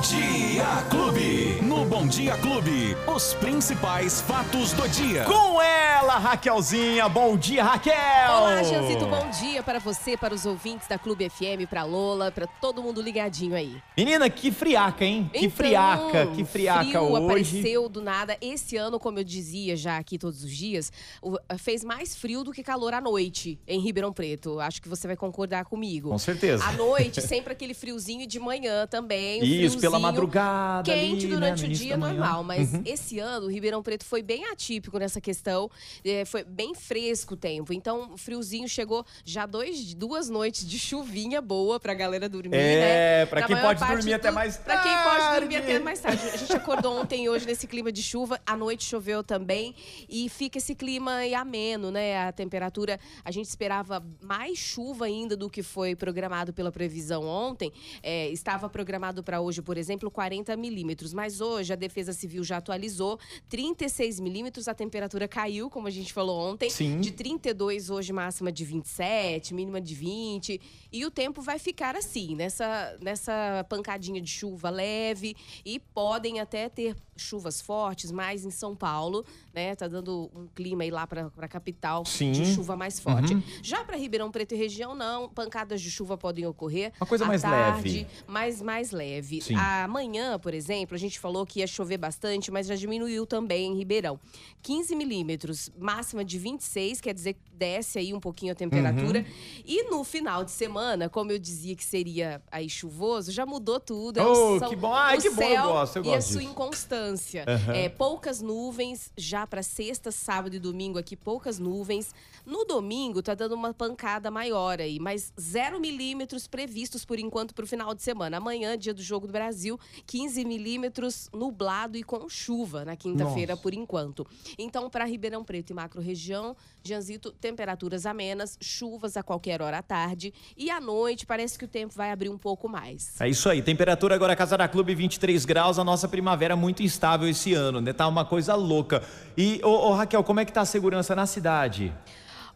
Dia Clube. Bom Dia Clube, os principais fatos do dia. Com ela, Raquelzinha. Bom dia, Raquel! Olá, Janzito, bom dia para você, para os ouvintes da Clube FM, para Lola, para todo mundo ligadinho aí. Menina, que friaca, hein? Que Então, friaca, que friaca frio hoje. apareceu do nada. Esse ano, como eu dizia já aqui todos os dias, o- fez mais frio do que calor à noite em Ribeirão Preto. Acho que você vai concordar comigo. Com certeza. À noite, sempre aquele friozinho e de manhã também. um Isso, pela madrugada Quente ali, né, durante no o início dia, normal. Mas Uhum. esse ano, o Ribeirão Preto foi bem atípico nessa questão. É, foi bem fresco o tempo. Então, o friozinho chegou já dois, duas noites de chuvinha boa pra galera dormir, É, né? pra Na quem pode dormir até do- mais Pra quem pode dormir tarde. até mais tarde. A gente acordou ontem e hoje nesse clima de chuva. À noite choveu também. E fica esse clima ameno, né? A temperatura, a gente esperava mais chuva ainda do que foi programado pela previsão ontem. É, estava programado para hoje, por exemplo, 40 milímetros. Mas hoje a Defesa Civil já atualizou. 36 milímetros, a temperatura caiu, como a gente falou ontem. Sim. De 32 hoje, máxima de 27, mínima de 20. E o tempo vai ficar assim, nessa, nessa pancadinha de chuva leve. E podem até ter chuvas fortes, mais em São Paulo, né? Tá dando um clima aí lá pra, pra capital Sim. de chuva mais forte. Já para Ribeirão Preto e região, não. Pancadas de chuva podem ocorrer. Uma coisa mais tarde, leve. Mas mais leve. Sim. Amanhã, por exemplo, a gente falou que ia chover bastante, mas já diminuiu também em Ribeirão. 15 milímetros, máxima de 26, quer dizer que desce aí um pouquinho a temperatura. Uhum. E no final de semana, como eu dizia que seria aí chuvoso, já mudou tudo. É Oh, que bom. Ai, o que bom, eu gosto, eu E a gosto sua disso. inconstância. Aham. É, poucas nuvens, já para sexta, sábado e domingo aqui, poucas nuvens. No domingo, tá dando uma pancada maior aí, mas zero milímetros previstos por enquanto para o final de semana. Amanhã, dia do Jogo do Brasil, 15 milímetros nublado e com chuva na quinta-feira, por enquanto. Então, para Ribeirão Preto e macro-região, Janzito, temperaturas amenas, chuvas a qualquer hora à tarde. E à noite, parece que o tempo vai abrir um pouco mais. É isso aí. Temperatura agora Casa da Clube 23 graus. A nossa primavera muito instável esse ano, né? Tá uma coisa louca. E, ô, ô, Raquel, como é que tá a segurança na cidade?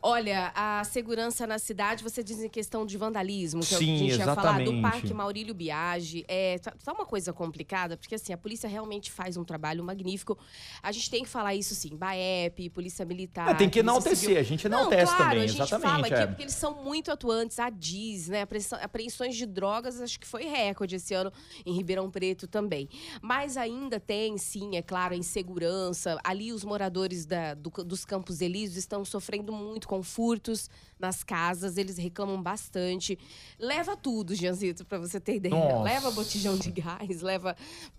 Olha, a segurança na cidade, você diz em questão de vandalismo, que é o que Sim, a gente ia falar, do exatamente. Parque Maurílio Biagi. É, tá, tá uma coisa complicada, porque assim, a polícia realmente faz um trabalho magnífico. A gente tem que falar isso sim, BAEP, Polícia Militar. Ah, tem que enaltecer, Civil. a gente enaltece claro, também, a gente exatamente, fala aqui é. porque eles são muito atuantes, a DIS, né? Apreensões de drogas, acho que foi recorde esse ano em Ribeirão Preto também. Mas ainda tem, sim, é claro, a insegurança. Ali os moradores da- do- dos Campos Elíseos estão sofrendo muito furtos nas casas, eles reclamam bastante. Leva tudo, Gianzito, para você ter ideia. Nossa. Leva botijão de gás, leva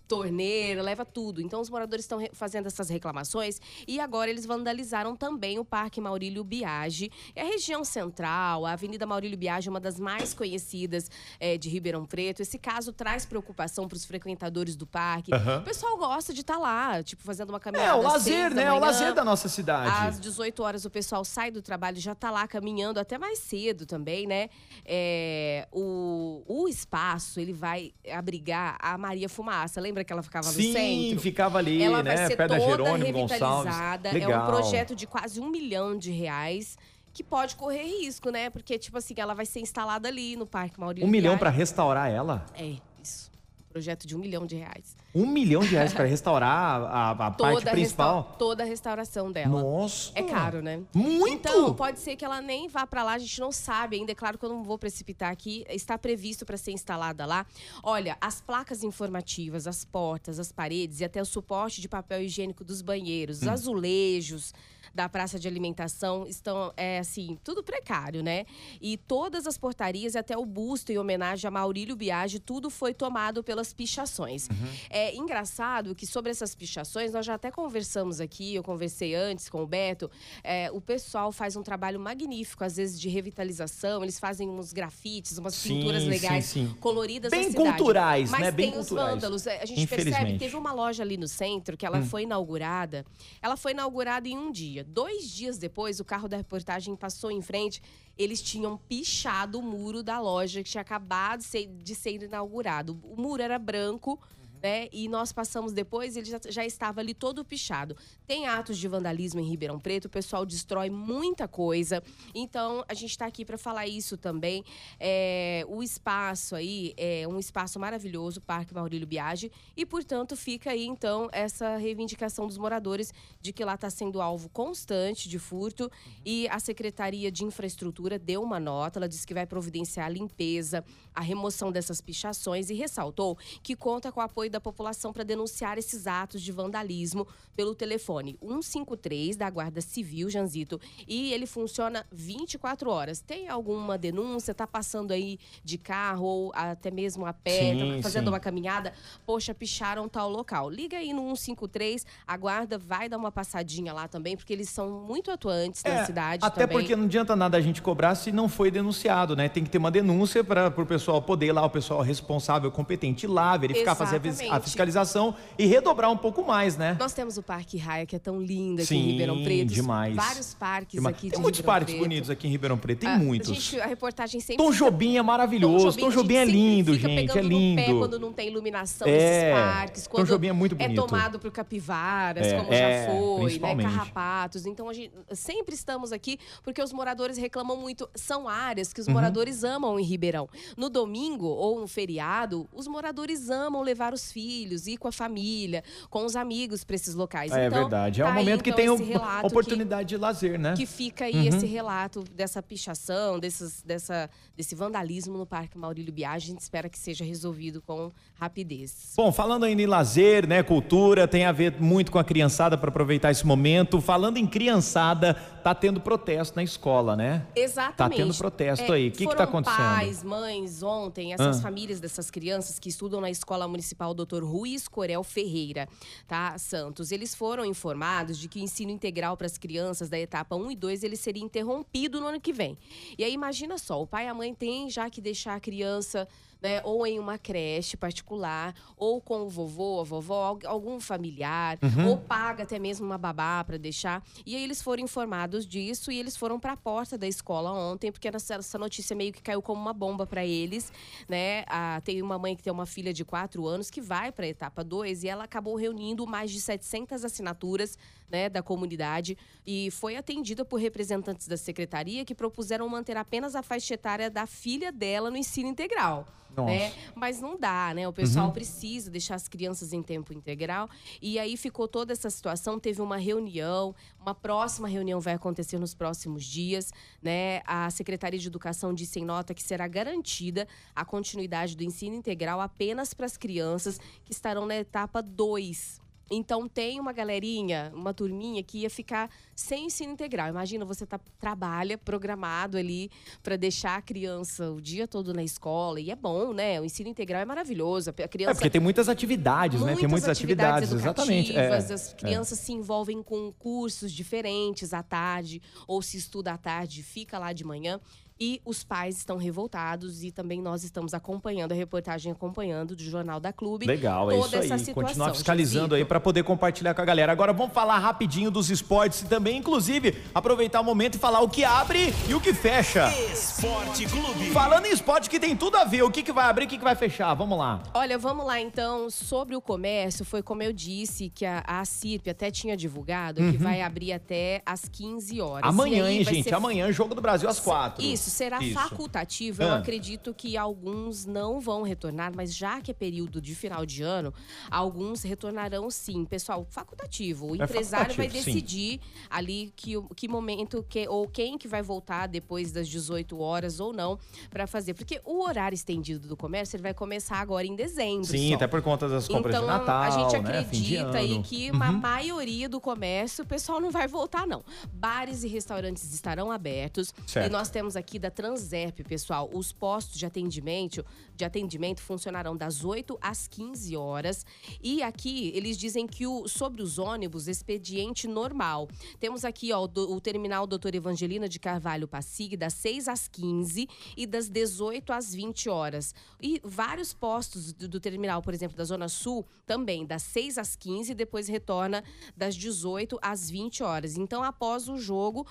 torneira, leva tudo. Então os moradores estão fazendo essas reclamações e agora eles vandalizaram também o Parque Maurílio Biagi. É a região central, a Avenida Maurílio Biagi é uma das mais conhecidas eh, de Ribeirão Preto. Esse caso traz preocupação para os frequentadores do parque. Aham. O pessoal gosta de estar lá, tipo fazendo uma É, caminhada. o às lazer, seis da né? O manhã. lazer da nossa cidade. Às 18 horas o pessoal sai do trabalho, já tá lá caminhando até mais cedo também, né? É, o, o espaço, ele vai abrigar a Maria Fumaça. Lembra que ela ficava no Sim, centro? ficava ali, ela né? vai ser da toda Jerônimo Gonçalves. revitalizada. É Legal. um projeto de quase um milhão de reais que pode correr risco, né? Porque, tipo assim, ela vai ser instalada ali no Parque Maurílio Um milhão pra restaurar ela? É, isso. Projeto de um milhão de reais. Um milhão de reais pra restaurar a, a parte principal? resta- toda a restauração dela. Nossa! É caro, né? Muito! Então, pode ser que ela nem vá pra lá, a gente não sabe ainda. É claro que eu não vou precipitar aqui. Está previsto para ser instalada lá. Olha, as placas informativas, as portas, as paredes e até o suporte de papel higiênico dos banheiros, Hum. os azulejos da praça de alimentação estão, é assim, tudo precário, né? E todas as portarias e até o busto em homenagem a Maurílio Biagi, tudo foi tomado pelas pichações. Uhum. É engraçado que sobre essas pichações, nós já até conversamos aqui, eu conversei antes com o Beto, é, o pessoal faz um trabalho magnífico, às vezes, de revitalização, eles fazem uns grafites, umas Sim, pinturas sim, legais, sim. coloridas Bem culturais, Mas né? Bem tem os culturais. vândalos. É, A gente percebe. Hum. teve uma loja ali no centro que ela foi inaugurada. Ela foi inaugurada em um dia. Dois dias depois, o carro da reportagem passou em frente. Eles tinham pichado o muro da loja que tinha acabado de ser, de ser inaugurado. O muro era branco. Né? E nós passamos depois, ele já, já estava ali todo pichado. Tem atos de vandalismo em Ribeirão Preto, o pessoal destrói muita coisa. Então, a gente está aqui para falar isso também. É, o espaço aí é um espaço maravilhoso, Parque Maurílio Biagi, e, portanto, fica aí, então, essa reivindicação dos moradores de que lá está sendo alvo constante de furto. Uhum. E a Secretaria de Infraestrutura deu uma nota, ela disse que vai providenciar a limpeza, a remoção dessas pichações e ressaltou que conta com o apoio da população para denunciar esses atos de vandalismo pelo telefone 153 da Guarda Civil, Janzito, e ele funciona 24 horas. Tem alguma denúncia? Tá passando aí de carro ou até mesmo a pé, sim, tá fazendo sim. uma caminhada? Poxa, picharam tal local. Liga aí no 153, a guarda vai dar uma passadinha lá também, porque eles são muito atuantes é, na cidade até também. porque não adianta nada a gente cobrar se não foi denunciado, né? Tem que ter uma denúncia para o pessoal poder ir lá, o pessoal responsável, competente ir lá, verificar, Exatamente. fazer a fiscalização e redobrar um pouco mais, né? Nós temos o Parque Raia, que é tão lindo aqui Sim, em Ribeirão Preto. demais. Vários parques aqui Tem muitos Ribeirão parques Preto. bonitos aqui em Ribeirão Preto, tem a, muitos. A, gente, a reportagem sempre Tom Jobim é maravilhoso, Tom Jobim, é lindo, gente, é lindo. Pé quando não tem iluminação é, parques, quando Tom Jobim é muito é bonito. É tomado por capivaras, é, como já é, foi, né, carrapatos. Então a gente sempre estamos aqui porque os moradores reclamam muito, são áreas que os uhum. moradores amam em Ribeirão. No domingo ou no feriado, os moradores amam levar os filhos, ir com a família, com os amigos para esses locais. É então, verdade. É tá um momento aí, então, que tem oportunidade que, de lazer, né? Que fica aí uhum. esse relato dessa pichação, desses, dessa, desse vandalismo no Parque Maurílio Biagi. A gente espera que seja resolvido com rapidez. Bom, falando ainda em lazer, né, cultura, tem a ver muito com a criançada para aproveitar esse momento. Falando em criançada, tá tendo protesto na escola, né? Exatamente. Tá tendo protesto é, aí. O que que tá acontecendo? pais, mães, ontem, essas ah. famílias dessas crianças que estudam na Escola Municipal Dr. Ruiz Corel Ferreira, tá, Santos, eles foram informados de que o ensino integral para as crianças da etapa 1 e 2 ele seria interrompido no ano que vem. E aí imagina só, o pai e a mãe têm já que deixar a criança né, ou em uma creche particular, ou com o vovô, a vovó, algum familiar, uhum. ou paga até mesmo uma babá para deixar. E aí eles foram informados disso e eles foram para a porta da escola ontem, porque essa notícia meio que caiu como uma bomba para eles, né? Ah, tem uma mãe que tem uma filha de quatro anos que vai para a etapa 2 e ela acabou reunindo mais de 700 assinaturas né, da comunidade e foi atendida por representantes da secretaria que propuseram manter apenas a faixa etária da filha dela no ensino integral. Né? Mas não dá, né? O pessoal uhum. precisa deixar as crianças em tempo integral. E aí ficou toda essa situação. Teve uma reunião, uma próxima reunião vai acontecer nos próximos dias. Né? A Secretaria de Educação disse em nota que será garantida a continuidade do ensino integral apenas para as crianças que estarão na etapa 2 então tem uma galerinha, uma turminha que ia ficar sem ensino integral. Imagina, você tá, trabalha programado ali para deixar a criança o dia todo na escola. E é bom, né? O ensino integral é maravilhoso. A criança, é, porque tem muitas atividades, muitas né? Tem muitas atividades, atividades exatamente. É, as crianças é. se envolvem com cursos diferentes à tarde, ou se estuda à tarde, fica lá de manhã. E os pais estão revoltados e também nós estamos acompanhando a reportagem acompanhando do Jornal da Clube. Legal, é isso aí. Continuar fiscalizando aí para poder compartilhar com a galera. Agora vamos falar rapidinho dos esportes e também, inclusive, aproveitar o momento e falar o que abre e o que fecha. Esporte Clube. Falando em esporte que tem tudo a ver, o que, que vai abrir e o que, que vai fechar? Vamos lá. Olha, vamos lá então. Sobre o comércio, foi como eu disse que a, a CIRP até tinha divulgado uhum. que vai abrir até às 15 horas. Amanhã, hein, gente? Ser... Amanhã, jogo do Brasil às 4. Isso. Isso, será Isso. facultativo. Eu ah. acredito que alguns não vão retornar, mas já que é período de final de ano, alguns retornarão sim. Pessoal, facultativo. O é empresário facultativo, vai decidir sim. ali que, que momento que, ou quem que vai voltar depois das 18 horas ou não para fazer. Porque o horário estendido do comércio ele vai começar agora em dezembro. Sim, só. até por conta das compras então, de Natal. A gente né? acredita aí que uhum. a maioria do comércio o pessoal não vai voltar, não. Bares e restaurantes estarão abertos. Certo. E nós temos aqui aqui da Transerp, pessoal. Os postos de atendimento, de atendimento funcionarão das 8 às 15 horas. E aqui eles dizem que o, sobre os ônibus, expediente normal. Temos aqui ó, o, o terminal Doutor Evangelina de Carvalho Passig, das 6 às 15 e das 18 às 20 horas. E vários postos do, do terminal, por exemplo, da Zona Sul, também das 6 às 15 e depois retorna das 18 às 20 horas. Então, após o jogo,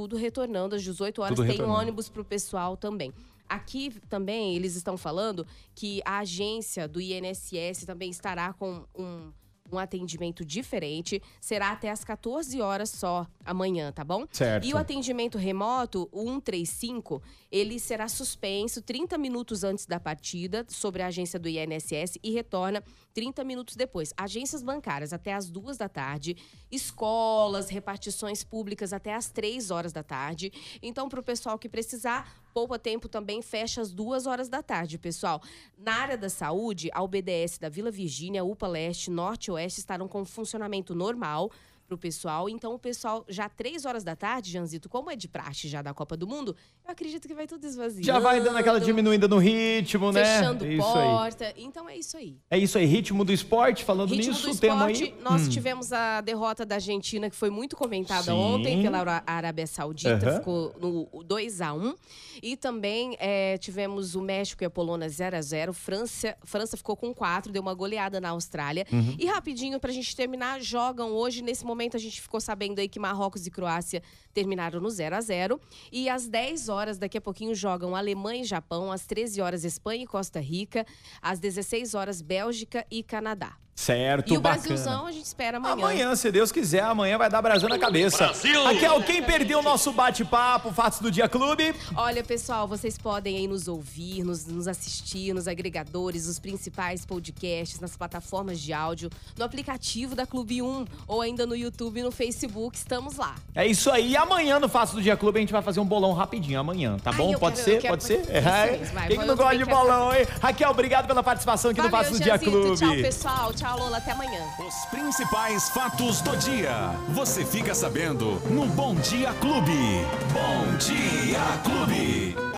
tudo retornando às 18 horas. Tudo Tem retornando. ônibus para o pessoal também. Aqui também eles estão falando que a agência do INSS também estará com um um atendimento diferente. Será até às 14 horas só amanhã, tá bom? Certo. E o atendimento remoto, o 135, ele será suspenso 30 minutos antes da partida sobre a agência do INSS e retorna 30 minutos depois. Agências bancárias até às duas da tarde, escolas, repartições públicas até às três horas da tarde. Então, para o pessoal que precisar, Poupa Tempo também fecha às duas horas da tarde, pessoal. Na área da saúde, a UBDS da Vila Virgínia, UPA Leste, Norte e Oeste estarão com funcionamento normal para o pessoal. Então, o pessoal, já três horas da tarde, Janzito, como é de praxe já da Copa do Mundo, eu acredito que vai tudo esvaziando. Já vai dando aquela diminuída no ritmo, né? Fechando é porta. Aí. Então, é isso aí. É isso aí. Ritmo do esporte, falando ritmo nisso, do tema aí. Nós hum. tivemos a derrota da Argentina, que foi muito comentada Sim. ontem pela Arábia Saudita. Uhum. Ficou no 2 a 1 E também é, tivemos o México e a Polônia 0 a 0 França, França ficou com 4, deu uma goleada na Austrália. Uhum. E rapidinho, pra gente terminar, jogam hoje. Nesse momento, a gente ficou sabendo aí que Marrocos e Croácia terminaram no 0 a 0 E às 10 horas, daqui a pouquinho, jogam Alemanha e Japão. Às 13 horas, Espanha e Costa Rica. Às 16 horas, Bélgica e Canadá. Certo, E o bacana. Brasilzão a gente espera amanhã. Amanhã, se Deus quiser, amanhã vai dar Brasil na cabeça. Brasil! Raquel, quem perdeu o nosso bate-papo, Fatos do Dia Clube? Olha, pessoal, vocês podem aí nos ouvir, nos, nos assistir nos agregadores, os principais podcasts, nas plataformas de áudio, no aplicativo da Clube 1 ou ainda no YouTube e no Facebook. Estamos lá. É isso aí. E amanhã no Fatos do Dia Clube a gente vai fazer um bolão rapidinho amanhã, tá Ai, bom? Pode quero, ser? Pode ser? É. Vai, quem não gosta de bolão, hein? Raquel, obrigado pela participação aqui Valeu, no Fatos do Dia Clube. Tchau, pessoal. Tchau. Tchau, Lola. Até amanhã. Os principais fatos do dia. Você fica sabendo no Bom Dia Clube. Bom Dia Clube.